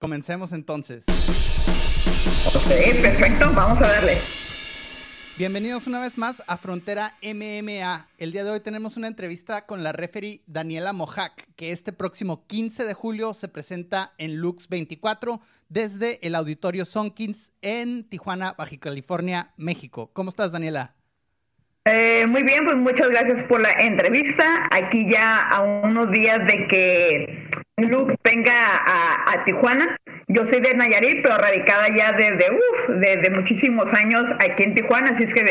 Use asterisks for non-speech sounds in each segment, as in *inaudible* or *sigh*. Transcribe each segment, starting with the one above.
Comencemos entonces. Ok, perfecto, vamos a darle. Bienvenidos una vez más a Frontera MMA. El día de hoy tenemos una entrevista con la referee Daniela Mojac, que este próximo 15 de julio se presenta en Lux 24 desde el Auditorio Sonkins en Tijuana, Baja California, México. ¿Cómo estás, Daniela? Eh, muy bien, pues muchas gracias por la entrevista. Aquí ya a unos días de que Lux venga a, Tijuana. Yo soy de Nayarit, pero radicada ya desde, uf, desde muchísimos años aquí en Tijuana, así es que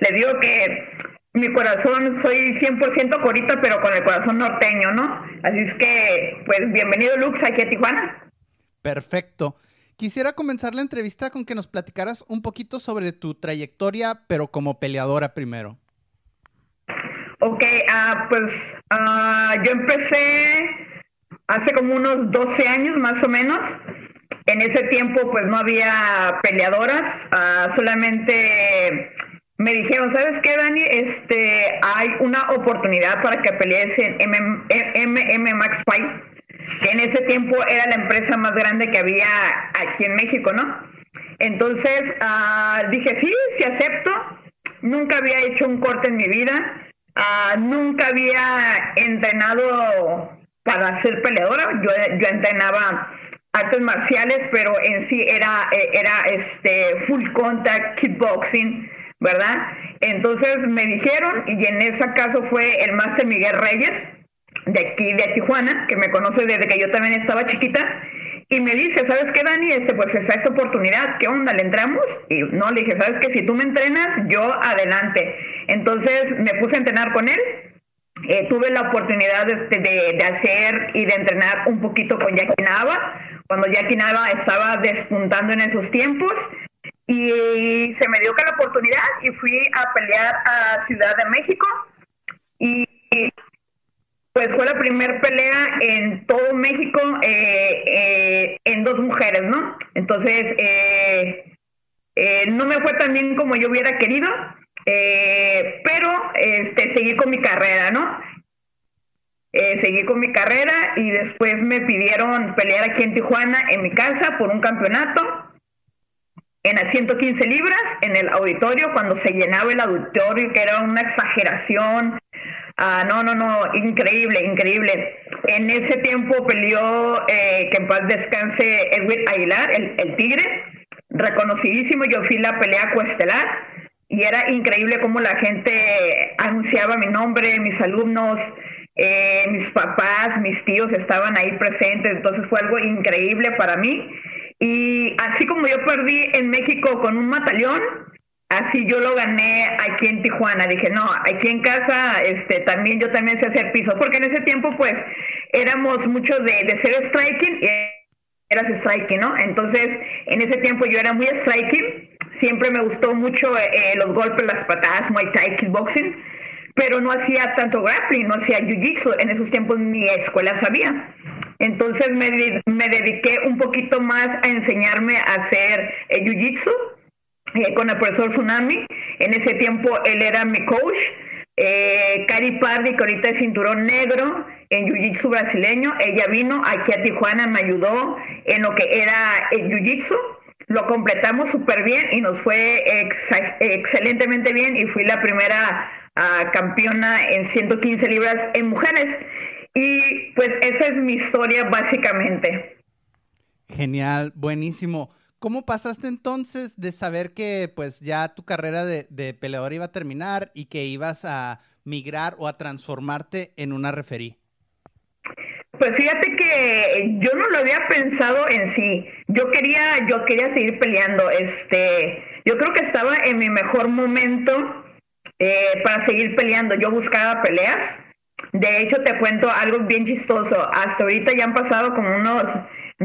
le digo que mi corazón, soy 100% corita, pero con el corazón norteño, ¿no? Así es que, pues bienvenido Lux aquí a Tijuana. Perfecto. Quisiera comenzar la entrevista con que nos platicaras un poquito sobre tu trayectoria, pero como peleadora primero. Ok, uh, pues uh, yo empecé hace como unos 12 años más o menos. En ese tiempo pues no había peleadoras, uh, solamente me dijeron, ¿sabes qué, Dani? Este, hay una oportunidad para que pelees en MM, Max Fight que en ese tiempo era la empresa más grande que había aquí en México, ¿no? Entonces uh, dije, sí, sí acepto. Nunca había hecho un corte en mi vida. Uh, nunca había entrenado para ser peleadora. Yo, yo entrenaba artes marciales, pero en sí era, era este full contact, kickboxing, ¿verdad? Entonces me dijeron, y en ese caso fue el Máster Miguel Reyes, de aquí de Tijuana, que me conoce desde que yo también estaba chiquita, y me dice, ¿sabes qué, Dani? Este, pues está esta oportunidad, ¿qué onda? ¿Le entramos? Y no, le dije, ¿sabes qué? Si tú me entrenas, yo adelante. Entonces me puse a entrenar con él. Eh, tuve la oportunidad este, de, hacer y de entrenar un poquito con Jackie Nava, cuando Jackie Nava estaba despuntando en esos tiempos. Y se me dio que la oportunidad y fui a pelear a Ciudad de México. Y pues fue la primera pelea en todo México eh, eh, en dos mujeres, ¿no? Entonces, eh, no me fue tan bien como yo hubiera querido, pero este, seguí con mi carrera, ¿no? seguí con mi carrera y después me pidieron pelear aquí en Tijuana, en mi casa, por un campeonato en las 115 libras, en el auditorio, cuando se llenaba el auditorio, que era una exageración, Ah, no, no, no, increíble, increíble. En ese tiempo peleó, eh, que en paz descanse, Edwin Aguilar, el, tigre, reconocidísimo. Yo fui la pelea cuestelar y era increíble cómo la gente anunciaba mi nombre, mis alumnos, eh, mis papás, mis tíos estaban ahí presentes, entonces fue algo increíble para mí. Y así como yo perdí en México con un mataleón, así yo lo gané aquí en Tijuana. Dije, no, aquí en casa este, también yo también sé hacer piso, porque en ese tiempo pues éramos muchos de, de ser striking y eras striking, ¿no? Entonces, en ese tiempo yo era muy striking, siempre me gustó mucho eh, los golpes, las patadas, Muay Thai, kickboxing, pero no hacía tanto grappling, no hacía jiu-jitsu, en esos tiempos mi escuela sabía. Entonces me, me dediqué un poquito más a enseñarme a hacer eh, jiu-jitsu eh, con el profesor Tsunami. En ese tiempo él era mi coach. Eh, Cari Pardi, que ahorita es cinturón negro en Jiu-Jitsu brasileño, ella vino aquí a Tijuana, me ayudó en lo que era el Jiu-Jitsu. Lo completamos súper bien y nos fue excelentemente bien y fui la primera ah, campeona en 115 libras en mujeres. Y pues esa es mi historia básicamente. Genial, buenísimo. ¿Cómo pasaste entonces de saber que pues ya tu carrera de, peleador iba a terminar y que ibas a migrar o a transformarte en una referí? Pues fíjate que yo no lo había pensado en sí. Yo quería, yo quería seguir peleando. Este, yo creo que estaba en mi mejor momento eh, para seguir peleando. Yo buscaba peleas. De hecho, te cuento algo bien chistoso. Hasta ahorita ya han pasado como unos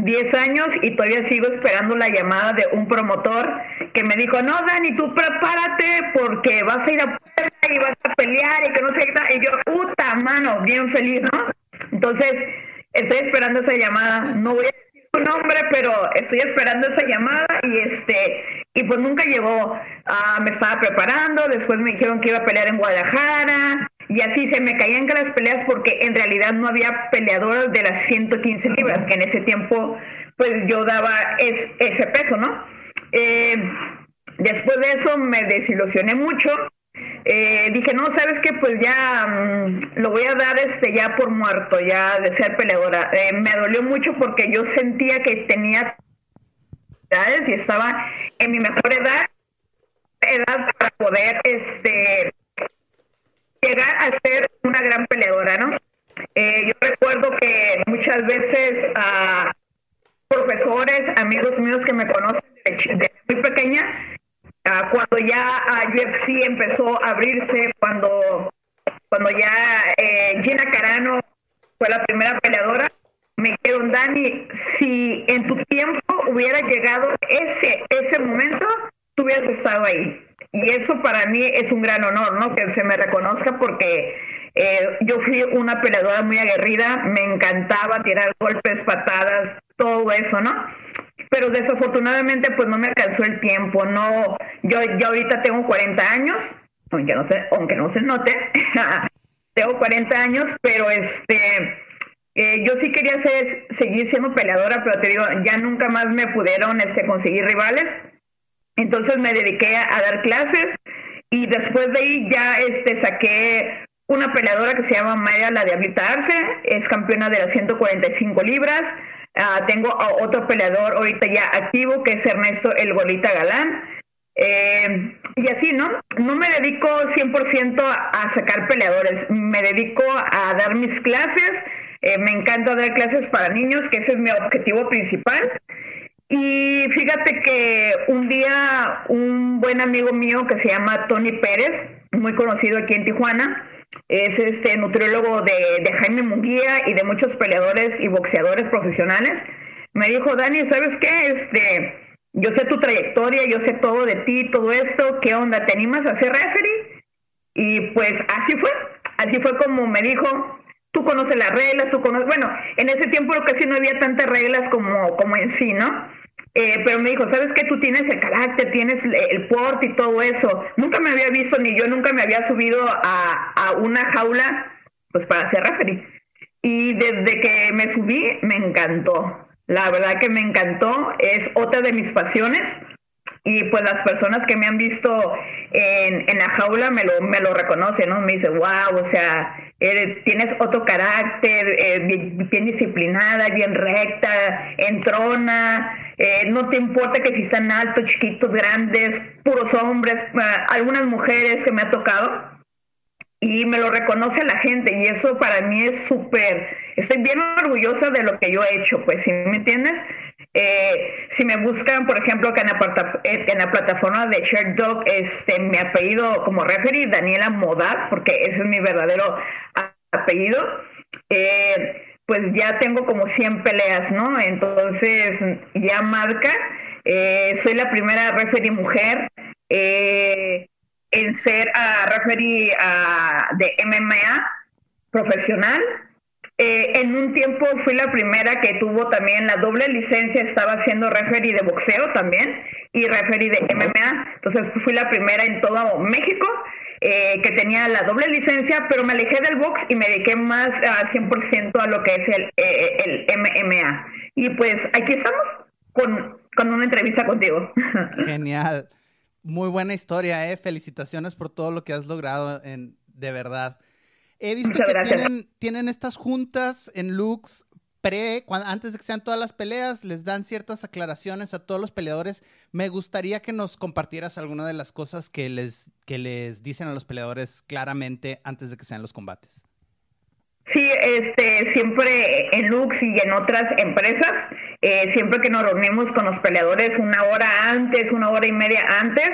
10 años y todavía sigo esperando la llamada de un promotor que me dijo, no, Dani, tú prepárate porque vas a ir a y vas a pelear y que no sé qué. Y yo, puta mano, bien feliz, ¿no? Entonces, estoy esperando esa llamada. No voy a decir su nombre, pero estoy esperando esa llamada y este y pues nunca llegó. Ah, me estaba preparando, después me dijeron que iba a pelear en Guadalajara, y así se me caían las peleas porque en realidad no había peleadoras de las 115 libras, que en ese tiempo pues yo daba ese peso, ¿no? Eh, después de eso me desilusioné mucho. Eh, dije, no, ¿sabes qué? Pues ya mm, lo voy a dar este ya por muerto, ya de ser peleadora. Eh, me dolió mucho porque yo sentía que tenía edades y estaba en mi mejor edad, edad para poder este llegar a ser una gran peleadora, ¿no? yo recuerdo que muchas veces a profesores, amigos míos que me conocen desde muy pequeña, ah, cuando ya UFC empezó a abrirse, cuando, cuando ya eh, Gina Carano fue la primera peleadora, me dijeron, Dani, si en tu tiempo hubiera llegado ese, ese momento, tú hubieras estado ahí. Y eso para mí es un gran honor, ¿no? Que se me reconozca porque eh, yo fui una peleadora muy aguerrida, me encantaba tirar golpes, patadas, todo eso, ¿no? Pero desafortunadamente pues no me alcanzó el tiempo, no, yo, yo ahorita tengo 40 años, aunque no se, aunque no se note, *laughs* tengo 40 años, pero este, eh, yo sí quería ser, seguir siendo peleadora, pero te digo, ya nunca más me pudieron este, conseguir rivales, entonces me dediqué a, dar clases y después de ahí ya este, saqué una peleadora que se llama Maya La de Arce, es campeona de las 145 libras. Ah, tengo a otro peleador ahorita ya activo que es Ernesto El Golita Galán. Eh, y así, ¿no? No me dedico 100% a, sacar peleadores, me dedico a dar mis clases. Eh, me encanta dar clases para niños, que ese es mi objetivo principal. Y fíjate que un día un buen amigo mío que se llama Tony Pérez, muy conocido aquí en Tijuana, es este nutriólogo de, Jaime Munguía y de muchos peleadores y boxeadores profesionales. Me dijo, Dani, ¿sabes qué? Este, yo sé tu trayectoria, yo sé todo de ti, todo esto, ¿qué onda? ¿Te animas a ser referee? Y pues así fue, así fue como me dijo, tú conoces las reglas, tú conoces, bueno, en ese tiempo casi no había tantas reglas como, como en sí, ¿no? Eh, pero me dijo, ¿sabes qué? Tú tienes el carácter, tienes el porte y todo eso. Nunca me había visto, ni yo nunca me había subido a, a una jaula, pues para ser referee. Y desde que me subí, me encantó. La verdad que me encantó. Es otra de mis pasiones. Y pues las personas que me han visto en, en la jaula me lo, me lo reconocen, ¿no? Me dicen, wow, o sea, tienes otro carácter, eh, bien, disciplinada, bien recta, entrona, eh, no te importa que si están altos, chiquitos, grandes, puros hombres, ah, algunas mujeres que me ha tocado, y me lo reconoce la gente, y eso para mí es súper, estoy bien orgullosa de lo que yo he hecho, pues, ¿sí me entiendes? Eh, si me buscan, por ejemplo, que en en la plataforma de ShareDog, este, mi apellido como referee, Daniela Modaz, porque ese es mi verdadero apellido, eh, pues ya tengo como 100 peleas, ¿no? Entonces ya marca, eh, soy la primera referee mujer en ser uh, referee de MMA profesional eh, en un tiempo fui la primera que tuvo también la doble licencia, estaba haciendo referee de boxeo también y referee de MMA. Entonces fui la primera en todo México eh, que tenía la doble licencia, pero me alejé del box y me dediqué más a 100% a lo que es el, eh, el MMA. Y pues aquí estamos con, con una entrevista contigo. *laughs* Genial. Muy buena historia, ¿eh? Felicitaciones por todo lo que has logrado, en, de verdad. He visto que tienen, tienen, estas juntas en Lux pre, antes de que sean todas las peleas, les dan ciertas aclaraciones a todos los peleadores. Me gustaría que nos compartieras alguna de las cosas que les, que les dicen a los peleadores claramente antes de que sean los combates. Sí, este, siempre en Lux y en otras empresas, eh, siempre que nos reunimos con los peleadores una hora antes, una hora y media antes,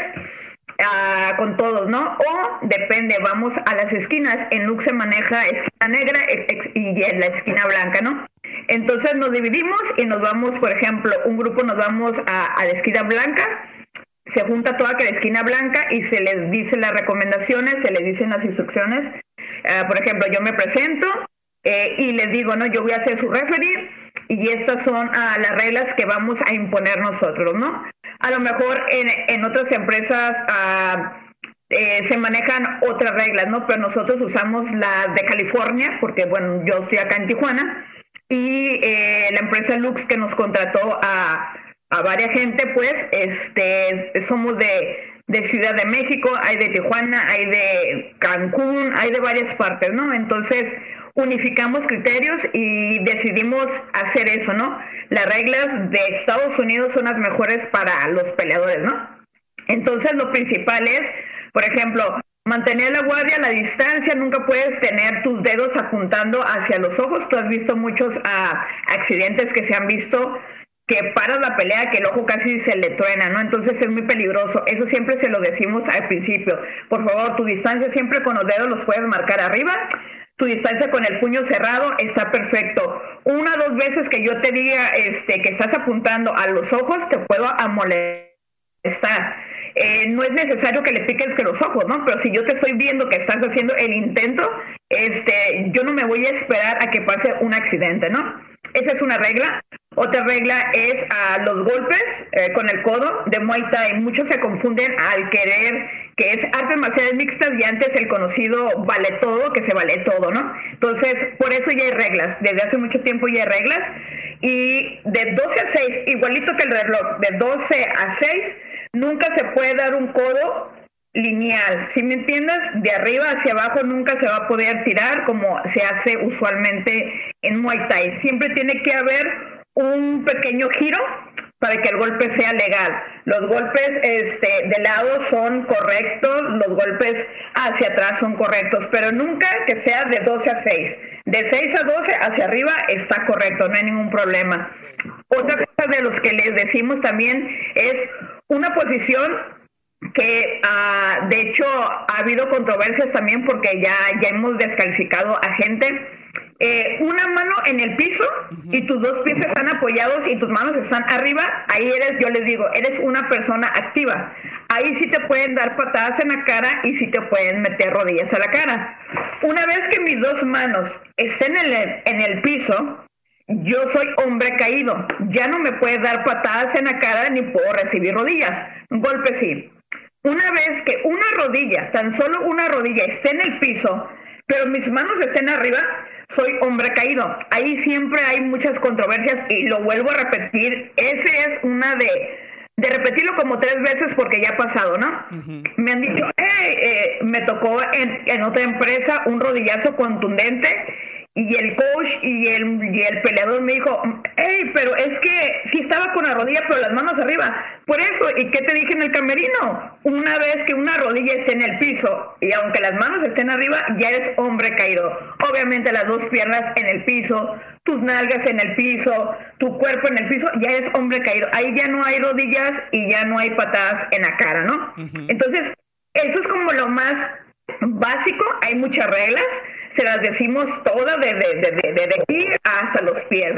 con todos, ¿no? O depende, vamos a las esquinas. En Lux se maneja esquina negra y en la esquina blanca, ¿no? Entonces nos dividimos y nos vamos, por ejemplo, un grupo nos vamos a, la esquina blanca, se junta toda la esquina blanca y se les dice las recomendaciones, se les dicen las instrucciones. Ah, por ejemplo, yo me presento eh, y les digo, no, yo voy a ser su referee y estas son ah, las reglas que vamos a imponer nosotros, ¿no? A lo mejor en, en otras empresas ah, eh, se manejan otras reglas, ¿no? Pero nosotros usamos las de California, porque bueno, yo estoy acá en Tijuana, y eh, la empresa Lux que nos contrató a, a varias gente, pues, este, somos de, de Ciudad de México, hay de Tijuana, hay de Cancún, hay de varias partes, ¿no? Entonces, unificamos criterios y decidimos hacer eso, ¿no? Las reglas de Estados Unidos son las mejores para los peleadores, ¿no? Entonces, lo principal es, por ejemplo, mantener la guardia, la distancia, nunca puedes tener tus dedos apuntando hacia los ojos. Tú has visto muchos ah, accidentes que se han visto que paras la pelea, que el ojo casi se le truena, ¿no? Entonces es muy peligroso. Eso siempre se lo decimos al principio. Por favor, tu distancia siempre con los dedos los puedes marcar arriba. Distancia con el puño cerrado está perfecto. Una o dos veces que yo te diga este, que estás apuntando a los ojos, te puedo amolestar eh, no es necesario que le piques que los ojos, ¿no? Pero si yo te estoy viendo que estás haciendo el intento, este, yo no me voy a esperar a que pase un accidente, ¿no? Esa es una regla. Otra regla es a los golpes eh, con el codo de Muay Thai. Muchos se confunden al querer que es artes marciales mixtas y antes el conocido vale todo, que se vale todo, ¿no? Entonces, por eso ya hay reglas. Desde hace mucho tiempo ya hay reglas. Y de 12 a 6, igualito que el reloj, de 12 a 6, nunca se puede dar un codo lineal, si me entiendes, de arriba hacia abajo nunca se va a poder tirar como se hace usualmente en Muay Thai. Siempre tiene que haber un pequeño giro para que el golpe sea legal. Los golpes este, de lado son correctos, los golpes hacia atrás son correctos, pero nunca que sea de 12 a 6. De 6 a 12 hacia arriba está correcto, no hay ningún problema. Otra cosa de los que les decimos también es una posición que uh, de hecho ha habido controversias también porque ya, ya hemos descalificado a gente. Eh, una mano en el piso y tus dos pies están apoyados y tus manos están arriba, ahí eres, yo les digo, eres una persona activa. Ahí sí te pueden dar patadas en la cara y sí te pueden meter rodillas a la cara. Una vez que mis dos manos estén en el, en el piso, yo soy hombre caído, ya no me puedes dar patadas en la cara ni puedo recibir rodillas. Golpe sí. Una vez que una rodilla, tan solo una rodilla esté en el piso, pero mis manos estén arriba, soy hombre caído. Ahí siempre hay muchas controversias y lo vuelvo a repetir. Ese es una de, de repetirlo como tres veces porque ya ha pasado, ¿no? Me han dicho, eh, me tocó en, en otra empresa un rodillazo contundente y el coach y el, y el peleador me dijo, hey, pero es que sí estaba con la rodilla, pero las manos arriba. Por eso, ¿y qué te dije en el camerino? Una vez que una rodilla esté en el piso y aunque las manos estén arriba, ya eres hombre caído. Obviamente las dos piernas en el piso, tus nalgas en el piso, tu cuerpo en el piso, ya eres hombre caído. Ahí ya no hay rodillas y ya no hay patadas en la cara, ¿no? Entonces, eso es como lo más básico, hay muchas reglas se las decimos todas desde de, de, aquí hasta los pies.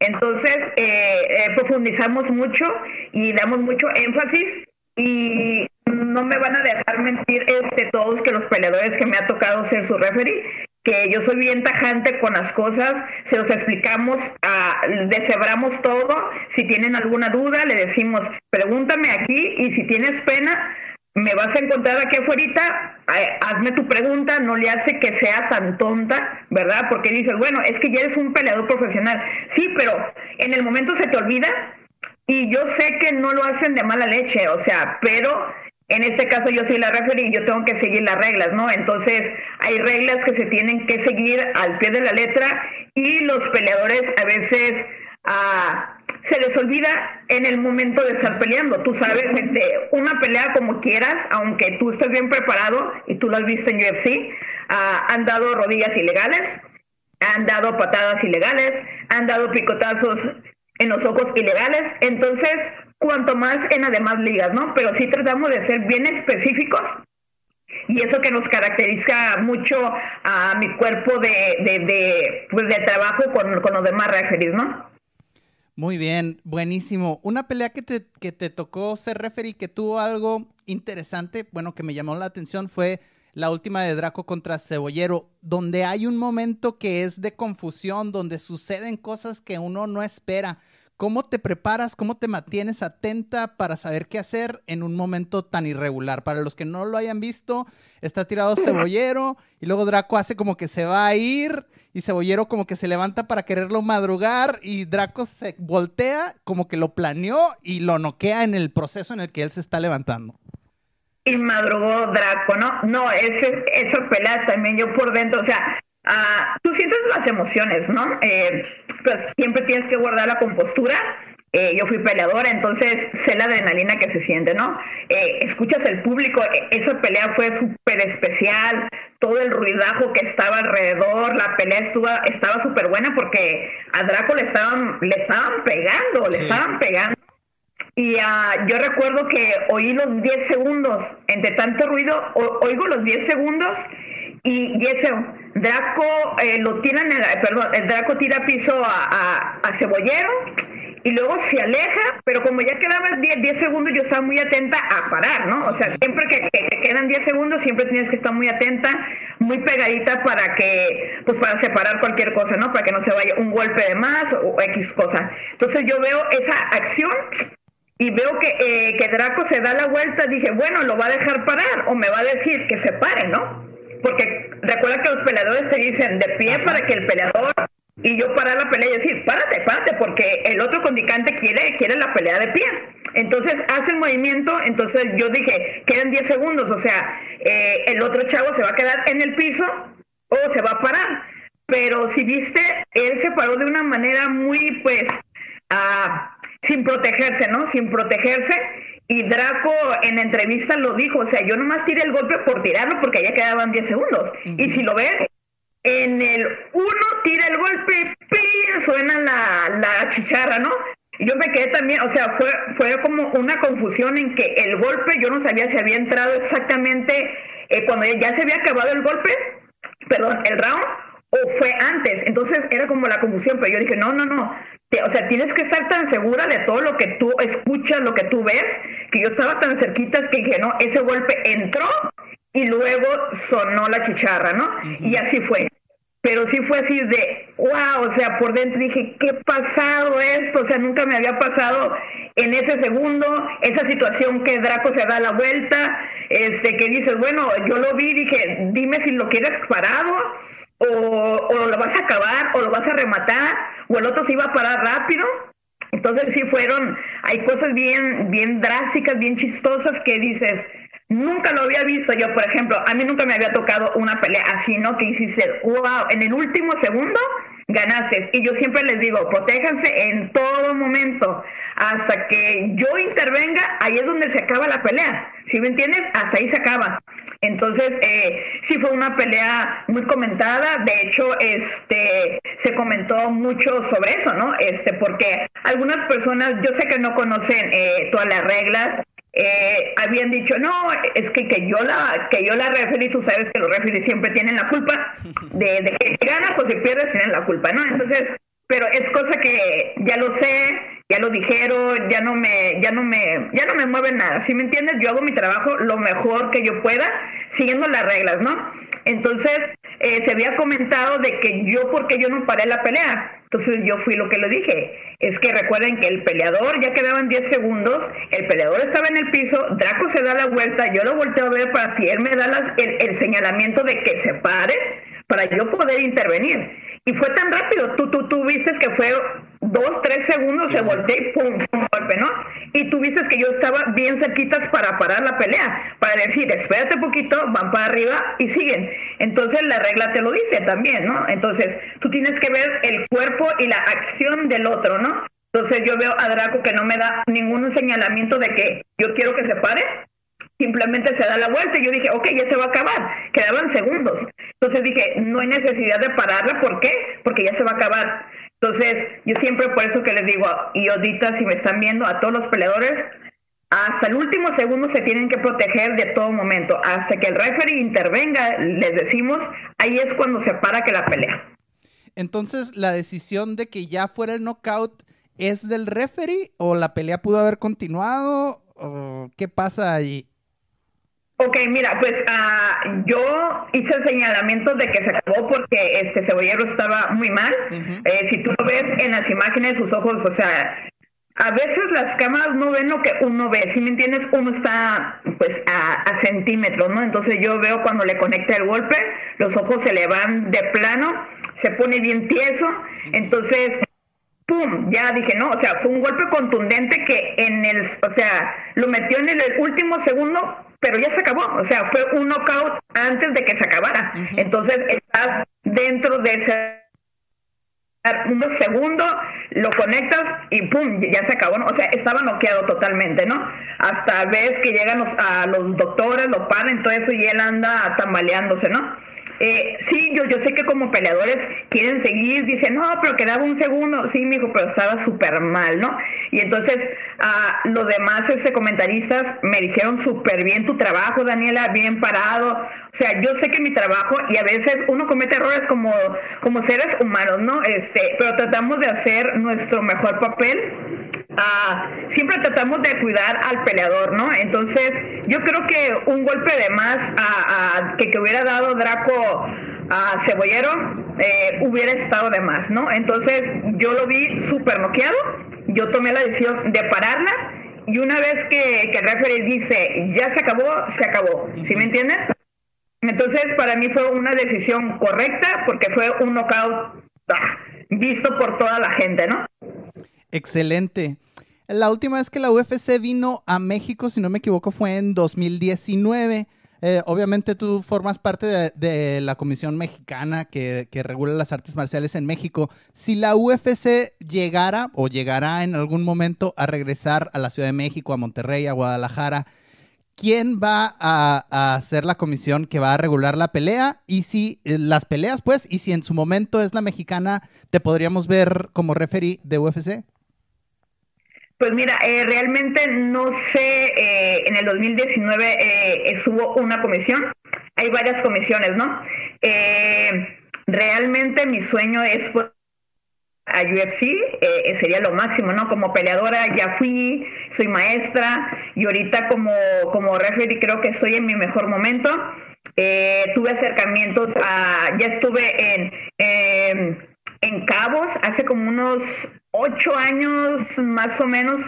Entonces, eh, eh, profundizamos mucho y damos mucho énfasis y no me van a dejar mentir este, todos que los peleadores que me ha tocado ser su referee, que yo soy bien tajante con las cosas, se los explicamos, uh, deshebramos todo, si tienen alguna duda le decimos, pregúntame aquí y si tienes pena, me vas a encontrar aquí afuera, hazme tu pregunta, no le hace que sea tan tonta, ¿verdad? Porque dices, bueno, es que ya eres un peleador profesional. Sí, pero en el momento se te olvida y yo sé que no lo hacen de mala leche, o sea, pero en este caso yo soy la referee y yo tengo que seguir las reglas, ¿no? Entonces hay reglas que se tienen que seguir al pie de la letra y los peleadores a veces... Ah, se les olvida en el momento de estar peleando. Tú sabes, este, una pelea como quieras, aunque tú estés bien preparado y tú lo has visto en UFC, ah, han dado rodillas ilegales, han dado patadas ilegales, han dado picotazos en los ojos ilegales. Entonces, cuanto más en además ligas, ¿no? Pero sí tratamos de ser bien específicos y eso que nos caracteriza mucho a mi cuerpo de, de, de, pues trabajo con, con los demás referees, ¿no? Muy bien, buenísimo. Una pelea que te, que te tocó ser referee que tuvo algo interesante, bueno, que me llamó la atención fue la última de Draco contra Cebollero, donde hay un momento que es de confusión, donde suceden cosas que uno no espera. ¿Cómo te preparas, cómo te mantienes atenta para saber qué hacer en un momento tan irregular? Para los que no lo hayan visto, está tirado *laughs* Cebollero y luego Draco hace como que se va a ir y Cebollero como que se levanta para quererlo madrugar y Draco se voltea como que lo planeó y lo noquea en el proceso en el que él se está levantando. Y madrugó Draco, ¿no? No, ese, esa pelea también yo por dentro, o sea, Ah, tú sientes las emociones, ¿no? Eh, pues siempre tienes que guardar la compostura. Eh, yo fui peleadora, entonces sé la adrenalina que se siente, ¿no? Eh, escuchas el público, e, esa pelea fue súper especial, todo el ruidajo que estaba alrededor, la pelea estuvo, estaba súper buena porque a Draco le estaban, le estaban pegando, le estaban pegando. Y uh, yo recuerdo que oí los 10 segundos, entre tanto ruido, oigo los 10 segundos y, ese Draco eh, lo tiran, perdón, el Draco tira piso a, a, Cebollero y luego se aleja, pero como ya quedaban 10, segundos, yo estaba muy atenta a parar, ¿no? O sea, siempre que, quedan 10 segundos, siempre tienes que estar muy atenta, muy pegadita para que, pues para separar cualquier cosa, ¿no? Para que no se vaya un golpe de más o, X cosa. Entonces yo veo esa acción y veo que, eh, que Draco se da la vuelta, dije, bueno, lo va a dejar parar o me va a decir que se pare, ¿no? porque recuerda que los peleadores te dicen de pie para que el peleador y yo parar la pelea y decir, párate, párate, porque el otro condicante quiere, quiere la pelea de pie. Entonces hace el movimiento, entonces yo dije, quedan 10 segundos, o sea, eh, el otro chavo se va a quedar en el piso o se va a parar. Pero si viste, él se paró de una manera muy, pues, ah, sin protegerse, ¿no? Sin protegerse y Draco en entrevista lo dijo, o sea, yo nomás tiré el golpe por tirarlo porque ya quedaban 10 segundos. Y si lo ves, en el 1 tira el golpe, suena la, la chicharra, ¿no? Yo me quedé también, o sea, fue, fue como una confusión en que el golpe, yo no sabía si había entrado exactamente eh, cuando ya se había acabado el golpe, perdón, el round, o fue antes. Entonces era como la confusión, pero yo dije, no, no, no, o sea, tienes que estar tan segura de todo lo que tú escuchas, lo que tú ves, que yo estaba tan cerquita que dije, no, ese golpe entró y luego sonó la chicharra, ¿no? Y así fue. Pero sí fue así de, wow, o sea, por dentro dije, ¿qué ha pasado esto? O sea, nunca me había pasado en ese segundo, esa situación que Draco se da la vuelta, este, que dices, bueno, yo lo vi, dije, dime si lo quieres parado o, o lo vas a acabar o lo vas a rematar o el otro se iba a parar rápido. Entonces sí fueron, hay cosas bien, bien drásticas, bien chistosas que dices, nunca lo había visto yo, por ejemplo, a mí nunca me había tocado una pelea así, ¿no? Que hiciste, wow, en el último segundo ganaste. Y yo siempre les digo, protéjanse en todo momento. Hasta que yo intervenga, ahí es donde se acaba la pelea. Si me entiendes? Hasta ahí se acaba. Entonces, eh, sí fue una pelea muy comentada. De hecho, este se comentó mucho sobre eso, ¿no? Este, porque algunas personas, yo sé que no conocen eh, todas las reglas, eh, habían dicho no es que, que yo la que yo la referí tú sabes que los referees siempre tienen la culpa de, que ganas o si pierdes tienen la culpa no entonces pero es cosa que ya lo sé ya lo dijeron ya no me ya no me ya no me mueve nada si me entiendes yo hago mi trabajo lo mejor que yo pueda siguiendo las reglas no entonces eh, se había comentado de que yo porque yo no paré la pelea entonces yo fui lo que le dije. Es que recuerden que el peleador, ya quedaban 10 segundos, el peleador estaba en el piso, Draco se da la vuelta, yo lo volteo a ver para si él me da el, señalamiento de que se pare, para yo poder intervenir. Y fue tan rápido, tú, tú, tú viste que fue dos, tres segundos, se volteó y pum, pum, golpe, ¿no? Y tú viste que yo estaba bien cerquitas para parar la pelea, para decir, espérate un poquito, van para arriba y siguen. Entonces la regla te lo dice también, ¿no? Entonces tú tienes que ver el cuerpo y la acción del otro, ¿no? Entonces yo veo a Draco que no me da ningún señalamiento de que yo quiero que se pare, simplemente se da la vuelta y yo dije, ok, ya se va a acabar, quedaban segundos. Entonces dije, no hay necesidad de pararla, ¿por qué? Porque ya se va a acabar. Entonces, yo siempre por eso que les digo, y ahorita si me están viendo, a todos los peleadores, hasta el último segundo se tienen que proteger de todo momento. Hasta que el referee intervenga, les decimos, ahí es cuando se para que la pelea. Entonces, la decisión de que ya fuera el knockout es del referee o la pelea pudo haber continuado o qué pasa allí? Ok, mira, pues uh, yo hice el señalamiento de que se acabó porque este cebollero estaba muy mal. eh, si tú lo ves en las imágenes, sus ojos, o sea, a veces las cámaras no ven lo que uno ve, si me entiendes? Uno está pues a, centímetros, ¿no? Entonces yo veo cuando le conecta el golpe, los ojos se le van de plano, se pone bien tieso, entonces ¡pum! Ya dije, no, o sea, fue un golpe contundente que en el, o sea, lo metió en el último segundo, pero ya se acabó, o sea, fue un knockout antes de que se acabara. Entonces estás dentro de ese unos segundos, lo conectas y pum, ya se acabó, o sea, estaba noqueado totalmente, ¿no? Hasta ves que llegan los, a los doctores, lo paran, todo eso y él anda tambaleándose, ¿no? Eh, sí, yo, yo sé que como peleadores quieren seguir, dicen, no, pero quedaba un segundo, sí, mi hijo, pero estaba súper mal, ¿no? Y entonces uh, los demás ese, comentaristas me dijeron súper bien tu trabajo, Daniela, bien parado, o sea, yo sé que mi trabajo, y a veces uno comete errores como, como seres humanos, ¿no? Este, pero tratamos de hacer nuestro mejor papel Ah, siempre tratamos de cuidar al peleador, ¿no? Entonces, yo creo que un golpe de más a, que, que, hubiera dado Draco a Cebollero eh, hubiera estado de más, ¿no? Entonces, yo lo vi súper noqueado, yo tomé la decisión de pararla y una vez que, que el referee dice, ya se acabó, se acabó, ¿sí me entiendes? Entonces, para mí fue una decisión correcta porque fue un knockout ah, visto por toda la gente, ¿no? Excelente. La última vez que la UFC vino a México, si no me equivoco, fue en 2019. Eh, obviamente tú formas parte de, la Comisión Mexicana que, regula las artes marciales en México. Si la UFC llegara o llegará en algún momento a regresar a la Ciudad de México, a Monterrey, a Guadalajara, ¿quién va a, a ser la comisión que va a regular la pelea? Y si eh, las peleas, pues, y si en su momento es la mexicana, ¿te podríamos ver como referee de UFC? Pues mira, eh, realmente no sé, eh, en el 2019 eh, hubo una comisión, hay varias comisiones, ¿no? Realmente mi sueño es pues, a UFC, sería lo máximo, ¿no? Como peleadora ya fui, soy maestra y ahorita como, como referee creo que estoy en mi mejor momento. tuve acercamientos a, ya estuve en, en Cabos hace como unos ocho años más o menos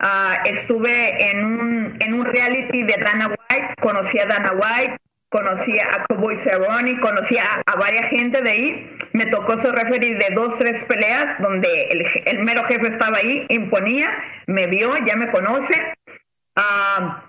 ah, estuve en un, en un reality de Dana White, conocí a Dana White, conocí a Cowboy Cerrone, conocí a, varias gente de ahí, me tocó ser referee de dos, tres peleas donde el, mero jefe estaba ahí, imponía, me vio, ya me conoce, ah,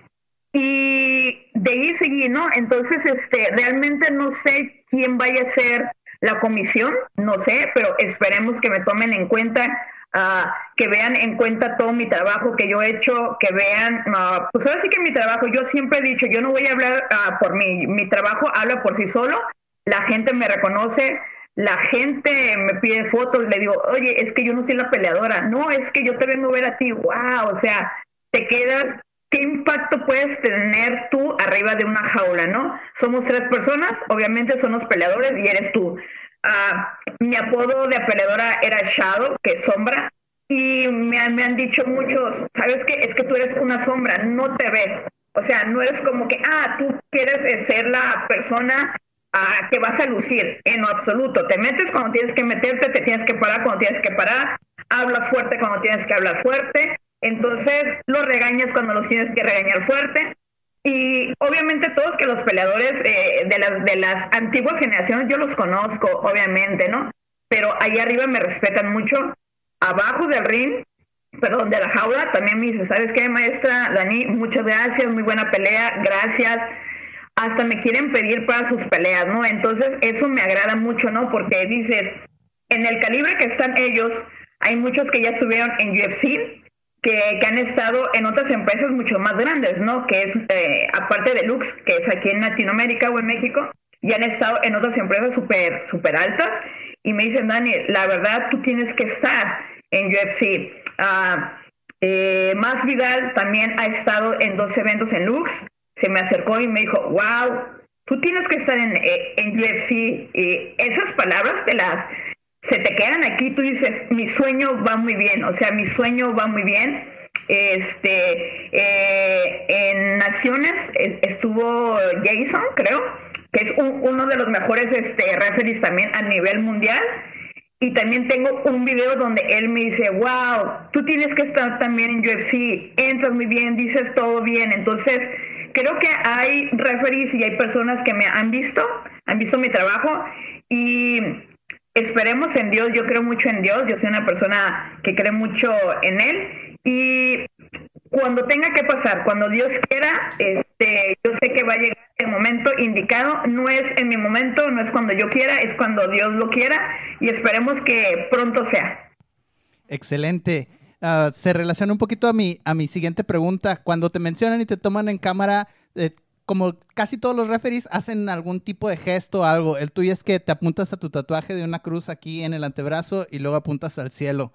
y de ahí seguí, ¿no? Entonces, este, realmente no sé quién vaya a ser la comisión, no sé, pero esperemos que me tomen en cuenta, uh, que vean en cuenta todo mi trabajo que yo he hecho, que vean, uh, pues ahora sí que mi trabajo, yo siempre he dicho, yo no voy a hablar uh, por mí, mi trabajo habla por sí solo, la gente me reconoce, la gente me pide fotos, le digo, oye, es que yo no soy la peleadora, no, es que yo te vengo a ver a ti, wow, o sea, te quedas ¿qué impacto puedes tener tú arriba de una jaula, no? Somos tres personas, obviamente son los peleadores y eres tú. Ah, mi apodo de peleadora era Shadow, que es sombra, y me han, dicho muchos, ¿sabes qué? Es que tú eres una sombra, no te ves. O sea, no eres como que, ah, tú quieres ser la persona ah, que vas a lucir, en absoluto. Te metes cuando tienes que meterte, te tienes que parar cuando tienes que parar, hablas fuerte cuando tienes que hablar fuerte, entonces los regañas cuando los tienes que regañar fuerte. Y obviamente todos que los peleadores eh, de, las, de las antiguas generaciones yo los conozco, obviamente, ¿no? Pero ahí arriba me respetan mucho. Abajo del ring, perdón, de la jaula, también me dice, ¿sabes qué, maestra Dani? Muchas gracias, muy buena pelea, gracias. Hasta me quieren pedir para sus peleas, ¿no? Entonces eso me agrada mucho, ¿no? Porque dices, en el calibre que están ellos, hay muchos que ya estuvieron en UFC, que, han estado en otras empresas mucho más grandes, ¿no? Que es, eh, aparte de Lux, que es aquí en Latinoamérica o en México, y han estado en otras empresas súper super altas. Y me dicen, Dani, la verdad, tú tienes que estar en UFC. Ah, eh, Más Vidal también ha estado en dos eventos en Lux. Se me acercó y me dijo, wow, tú tienes que estar en, eh, en UFC. Y esas palabras te las se te quedan aquí, tú dices, mi sueño va muy bien, o sea, mi sueño va muy bien. Este, eh, en Naciones estuvo Jason, creo, que es uno de los mejores este, referees también a nivel mundial. y también tengo un video donde él me dice, wow, tú tienes que estar también en UFC, entras muy bien, dices todo bien. Entonces, creo que hay referees y hay personas que me han visto, han visto mi trabajo y esperemos en Dios, yo creo mucho en Dios, yo soy una persona que cree mucho en Él y cuando tenga que pasar, cuando Dios quiera, este, yo sé que va a llegar el momento indicado, no es en mi momento, no es cuando yo quiera, es cuando Dios lo quiera y esperemos que pronto sea. Excelente. Ah, se relaciona un poquito a mi, a mi siguiente pregunta. Cuando te mencionan y te toman en cámara, eh, como casi todos los referees hacen algún tipo de gesto o algo. El tuyo es que te apuntas a tu tatuaje de una cruz aquí en el antebrazo y luego apuntas al cielo.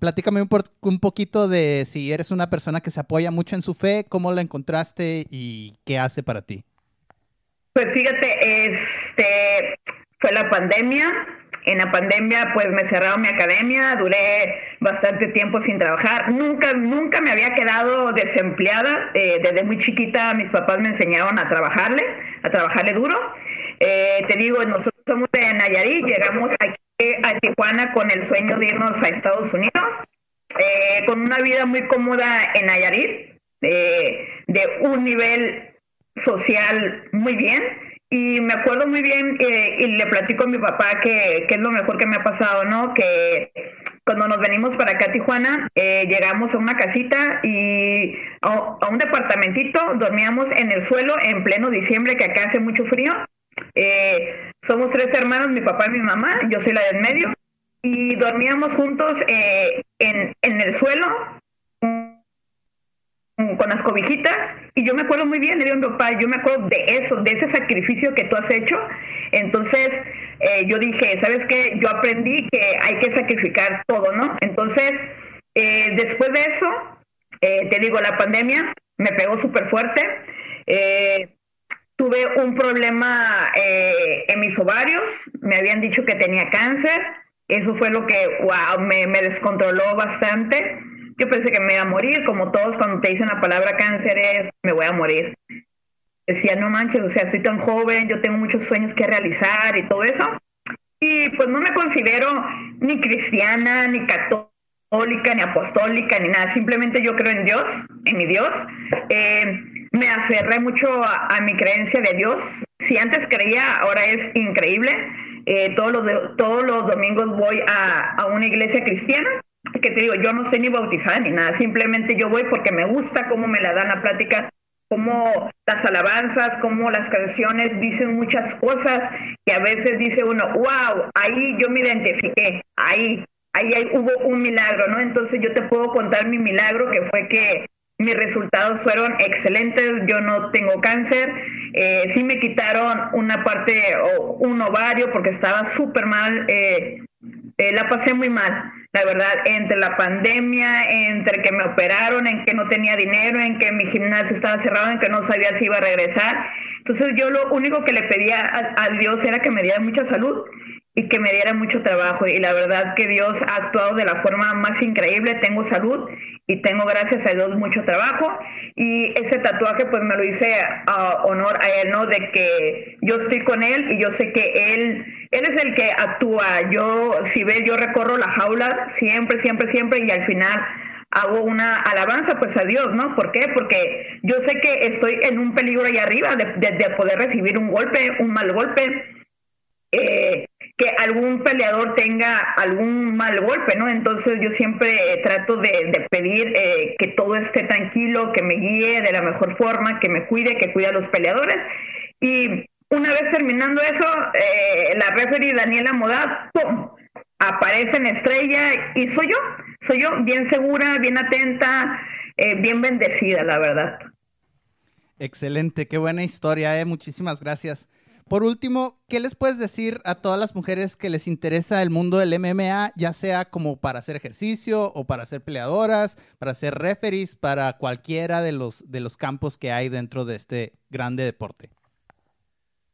Platícame un, un, poquito de si eres una persona que se apoya mucho en su fe, cómo la encontraste y qué hace para ti. Pues fíjate, este fue la pandemia. En la pandemia, pues me cerraron mi academia, duré bastante tiempo sin trabajar. Nunca, nunca me había quedado desempleada. Eh, desde muy chiquita mis papás me enseñaron a trabajarle, a trabajarle duro. Eh, te digo, nosotros somos de Nayarit, llegamos aquí a Tijuana con el sueño de irnos a Estados Unidos, eh, con una vida muy cómoda en Nayarit, de un nivel social muy bien. Y me acuerdo muy bien y le platico a mi papá que, es lo mejor que me ha pasado, ¿no? Que cuando nos venimos para acá a Tijuana, eh, llegamos a una casita y a, un departamentito, dormíamos en el suelo en pleno diciembre, que acá hace mucho frío. Eh, somos tres hermanos, mi papá y mi mamá, yo soy la del medio, y dormíamos juntos eh, en, en el suelo con las cobijitas y yo me acuerdo muy bien, le digo papá, yo me acuerdo de eso, de ese sacrificio que tú has hecho. Entonces eh, yo dije, ¿sabes qué? Yo aprendí que hay que sacrificar todo, ¿no? Entonces, eh, después de eso, eh, te digo, la pandemia me pegó súper fuerte. tuve un problema en mis ovarios, me habían dicho que tenía cáncer, eso fue lo que, wow, me, me descontroló bastante yo pensé que me iba a morir, como todos cuando te dicen la palabra cáncer es, me voy a morir. Decía, no manches, o sea, soy tan joven, yo tengo muchos sueños que realizar y todo eso. Y pues no me considero ni cristiana, ni católica, ni apostólica, ni nada. Simplemente yo creo en Dios, en mi Dios. Eh, me aferré mucho a, mi creencia de Dios. Si antes creía, ahora es increíble. Eh, todos, los, todos los domingos voy a, a una iglesia cristiana que te digo, yo no sé ni bautizar ni nada, simplemente yo voy porque me gusta cómo me la dan la plática, cómo las alabanzas, cómo las canciones dicen muchas cosas que a veces dice uno, wow, ahí yo me identifiqué, ahí, ahí, hubo un milagro, ¿no? Entonces yo te puedo contar mi milagro que fue que mis resultados fueron excelentes, yo no tengo cáncer, eh, sí me quitaron una parte o un ovario porque estaba súper mal, eh, eh, la pasé muy mal la verdad, entre la pandemia, entre que me operaron, en que no tenía dinero, en que mi gimnasio estaba cerrado, en que no sabía si iba a regresar. Entonces yo lo único que le pedía a, Dios era que me diera mucha salud y que me diera mucho trabajo. Y la verdad que Dios ha actuado de la forma más increíble. Tengo salud y tengo, gracias a Dios, mucho trabajo. Y ese tatuaje, pues me lo hice a honor a él, ¿no? De que yo estoy con él y yo sé que él, él es el que actúa. Yo, si ves, yo recorro la jaula siempre, siempre, siempre y al final hago una alabanza pues a Dios, ¿no? ¿Por qué? Porque yo sé que estoy en un peligro ahí arriba de, de poder recibir un golpe, un mal golpe. Eh, que algún peleador tenga algún mal golpe, ¿no? Entonces yo siempre trato de, pedir eh, que todo esté tranquilo, que me guíe de la mejor forma, que me cuide, que cuide a los peleadores. Y una vez terminando eso, eh, la referee Daniela Modad, ¡pum! aparece en estrella y soy yo, soy yo, bien segura, bien atenta, eh, bien bendecida, la verdad. Excelente, qué buena historia, eh. muchísimas gracias. Por último, ¿qué les puedes decir a todas las mujeres que les interesa el mundo del MMA, ya sea como para hacer ejercicio o para ser peleadoras, para ser referees, para cualquiera de los, de los campos que hay dentro de este grande deporte?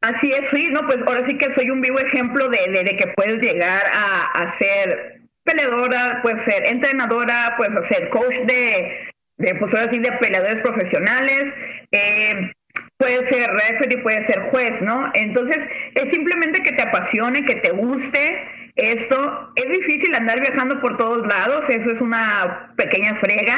Así es, sí, no, pues ahora sí que soy un vivo ejemplo de, de, que puedes llegar a, ser peleadora, puedes ser entrenadora, puedes ser coach de, de pues ahora de peleadores profesionales. Eh, puede ser referee, puede ser juez, ¿no? Entonces, es simplemente que te apasione, que te guste, Esto es difícil andar viajando por todos lados, eso es una pequeña frega,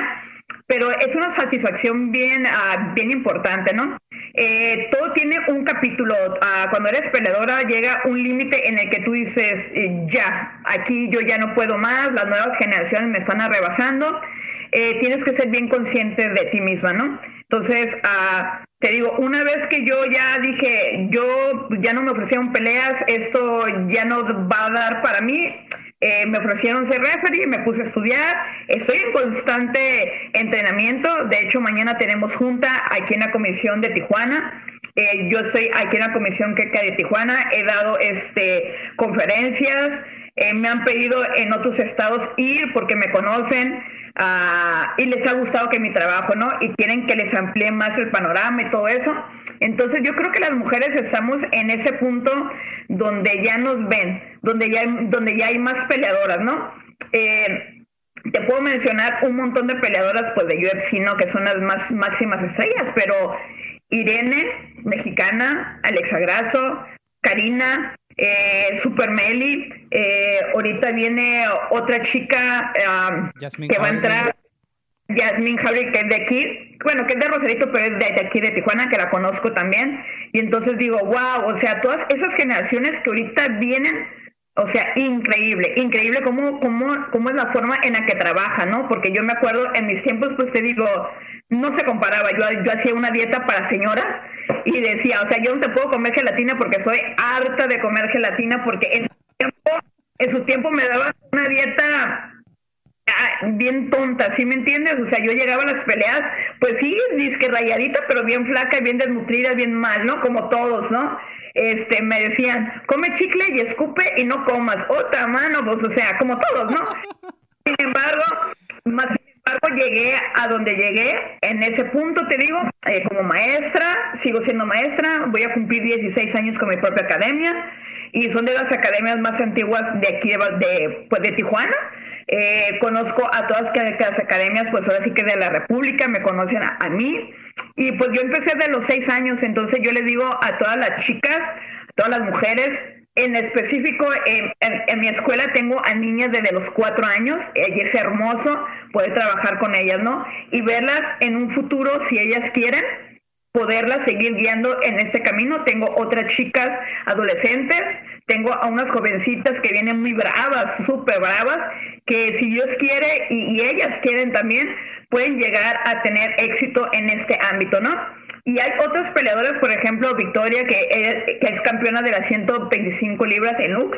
pero es una satisfacción bien, uh, bien importante, ¿no? Eh, todo tiene un capítulo. Uh, cuando eres peleadora llega un límite en el que tú dices, eh, ya, aquí yo ya no puedo más, las nuevas generaciones me están arrebasando. Eh, tienes que ser bien consciente de ti misma, ¿no? Entonces, uh, te digo, una vez que yo ya dije, yo ya no me ofrecieron peleas, esto ya no va a dar para mí, eh, me ofrecieron ser referee, me puse a estudiar, estoy en constante entrenamiento, de hecho mañana tenemos junta aquí en la comisión de Tijuana, eh, yo estoy aquí en la comisión que de Tijuana, he dado este conferencias, eh, me han pedido en otros estados ir porque me conocen, uh, y les ha gustado que mi trabajo, ¿no? Y quieren que les amplíe más el panorama y todo eso. Entonces yo creo que las mujeres estamos en ese punto donde ya nos ven, donde ya donde ya hay más peleadoras, ¿no? Eh, te puedo mencionar un montón de peleadoras pues de UFC, ¿no? Que son las más máximas estrellas, pero Irene, mexicana, Alexa Grasso, Karina, eh, Super Meli, eh, ahorita viene otra chica um, que va a entrar, Jasmine Javi, que es de aquí, bueno, que es de Rosarito, pero es de, aquí de Tijuana, que la conozco también, y entonces digo, wow, o sea, todas esas generaciones que ahorita vienen, o sea, increíble, increíble cómo, cómo, cómo es la forma en la que trabaja, ¿no? Porque yo me acuerdo en mis tiempos, pues te digo, no se comparaba, yo, yo hacía una dieta para señoras, y decía, o sea, yo no te puedo comer gelatina porque soy harta de comer gelatina porque en su tiempo, en su tiempo me daban una dieta ah, bien tonta, ¿sí me entiendes? O sea, yo llegaba a las peleas, pues sí, disque rayadita, pero bien flaca y bien desnutrida, bien mal, ¿no? Como todos, ¿no? Este, me decían, come chicle y escupe y no comas. Otra mano, pues, o sea, como todos, ¿no? *laughs* Sin embargo, más llegué a donde llegué, en ese punto te digo, eh, como maestra, sigo siendo maestra, voy a cumplir 16 años con mi propia academia y son de las academias más antiguas de aquí de, pues, de Tijuana. Eh, conozco a todas las academias, pues ahora sí que de la República, me conocen a, a mí. Y pues yo empecé de los seis años, entonces yo les digo a todas las chicas, a todas las mujeres, en específico, en, mi escuela tengo a niñas desde los cuatro años y es hermoso poder trabajar con ellas, ¿no? Y verlas en un futuro, si ellas quieren, poderlas seguir guiando en este camino. Tengo otras chicas adolescentes, tengo a unas jovencitas que vienen muy bravas, súper bravas, que si Dios quiere y ellas quieren también, pueden llegar a tener éxito en este ámbito, ¿no? Y hay otras peleadoras, por ejemplo, Victoria, que es, que es campeona de las 125 libras en Lux,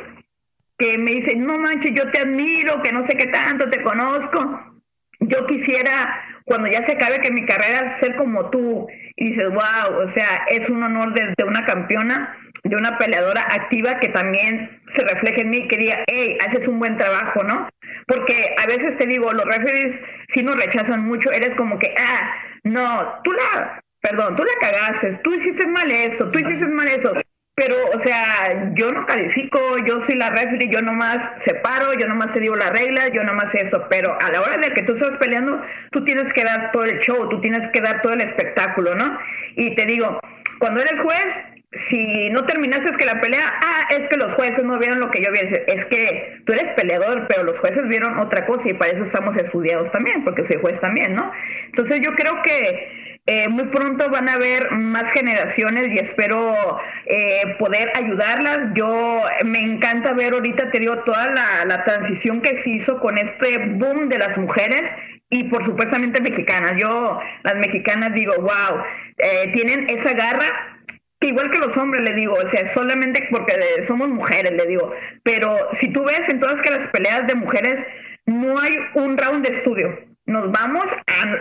que me dice, no manches, yo te admiro, que no sé qué tanto, te conozco. Yo quisiera, cuando ya se acabe que mi carrera, ser como tú. Y dices, wow, o sea, es un honor de, de una campeona, de una peleadora activa que también se refleje en mí, que diga, hey, haces un buen trabajo, ¿no? Porque a veces te digo, los referees si nos rechazan mucho, eres como que, ah, no, tú la, perdón, tú la cagaste, tú hiciste mal esto, tú hiciste mal eso. Pero, o sea, yo no califico, yo soy la referee, yo nomás separo, yo nomás te digo la regla, yo nomás eso. Pero a la hora de que tú estás peleando, tú tienes que dar todo el show, tú tienes que dar todo el espectáculo, ¿no? Y te digo, cuando eres juez, si no terminaste que la pelea, ah, es que los jueces no vieron lo que yo vi. Es que tú eres peleador, pero los jueces vieron otra cosa y para eso estamos estudiados también, porque soy juez también, ¿no? Entonces yo creo que eh, muy pronto van a haber más generaciones y espero eh, poder ayudarlas. Yo me encanta ver ahorita, te digo, toda la, transición que se hizo con este boom de las mujeres y por supuestamente mexicanas. Yo, las mexicanas digo, wow, eh, tienen esa garra que igual que los hombres le digo, o sea, solamente porque somos mujeres, le digo, pero si tú ves en todas que las peleas de mujeres no hay un round de estudio, nos vamos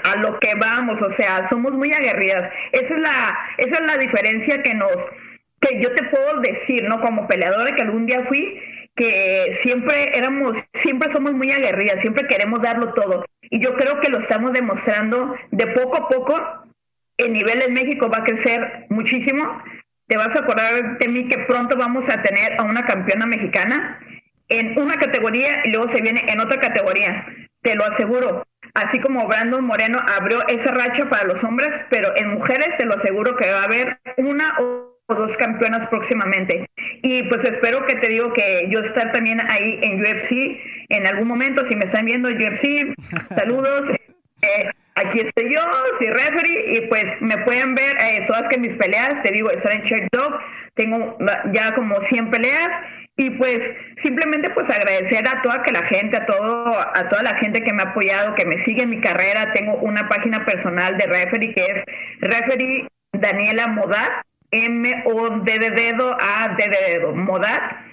a, lo que vamos, o sea, somos muy aguerridas. Esa es la, esa es la diferencia que nos, que yo te puedo decir, ¿no? Como peleadora que algún día fui, que siempre éramos, siempre somos muy aguerridas, siempre queremos darlo todo. Y yo creo que lo estamos demostrando de poco a poco. El nivel en México va a crecer muchísimo. Te vas a acordar de mí que pronto vamos a tener a una campeona mexicana en una categoría y luego se viene en otra categoría. Te lo aseguro así como Brandon Moreno abrió esa racha para los hombres, pero en mujeres te lo aseguro que va a haber una o dos campeonas próximamente. Y pues espero que te digo que yo estar también ahí en UFC en algún momento, si me están viendo UFC, *laughs* saludos. Eh, aquí estoy yo, soy referee, y pues me pueden ver eh, todas que mis peleas, te digo, estar en Check Dog, tengo ya como 100 peleas, y pues simplemente pues agradecer a toda que la gente, a todo, a toda la gente que me ha apoyado, que me sigue en mi carrera, tengo una página personal de referee que es referee Daniela Modat, M-O-D de dedo, A D de dedo, Modat,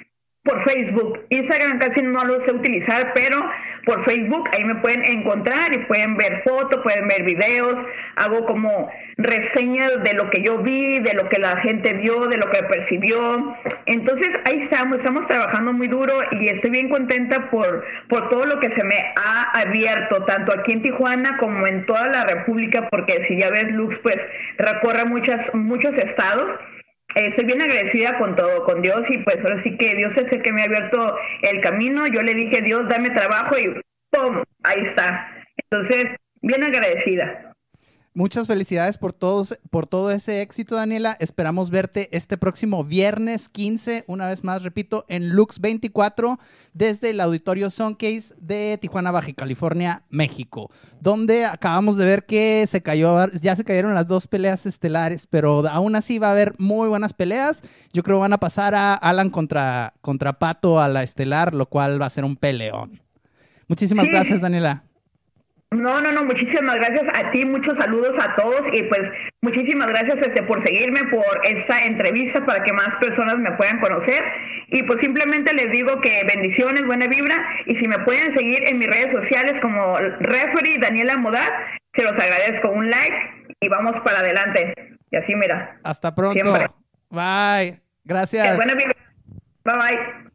por Facebook. Instagram casi no lo sé utilizar, pero por Facebook ahí me pueden encontrar y pueden ver fotos, pueden ver videos, hago como reseñas de lo que yo vi, de lo que la gente vio, de lo que percibió. Entonces ahí estamos, estamos trabajando muy duro y estoy bien contenta por, por todo lo que se me ha abierto, tanto aquí en Tijuana como en toda la República, porque si ya ves Lux, pues recorre muchas, muchos estados estoy bien agradecida con todo, con Dios y pues ahora sí que Dios es el que me ha abierto el camino. Yo le dije, Dios, dame trabajo y ¡pum! Ahí está. Entonces, bien agradecida. Muchas felicidades por, todos, por todo ese éxito, Daniela. Esperamos verte este próximo viernes 15, una vez más, repito, en Lux 24, desde el Auditorio Suncase de Tijuana, Baja California, México, donde acabamos de ver que se cayó, ya se cayeron las dos peleas estelares, pero aún así va a haber muy buenas peleas. Yo creo que van a pasar a Alan contra, contra Pato a la estelar, lo cual va a ser un peleón. Muchísimas gracias, Daniela. No, no, no, muchísimas gracias a ti, muchos saludos a todos y pues muchísimas gracias este, por seguirme, por esta entrevista para que más personas me puedan conocer y pues simplemente les digo que bendiciones, buena vibra y si me pueden seguir en mis redes sociales como referee Daniela Modar, se los agradezco, un like y vamos para adelante. Y así mira. Hasta pronto. Bye. Gracias. Buena vibra. Bye bye.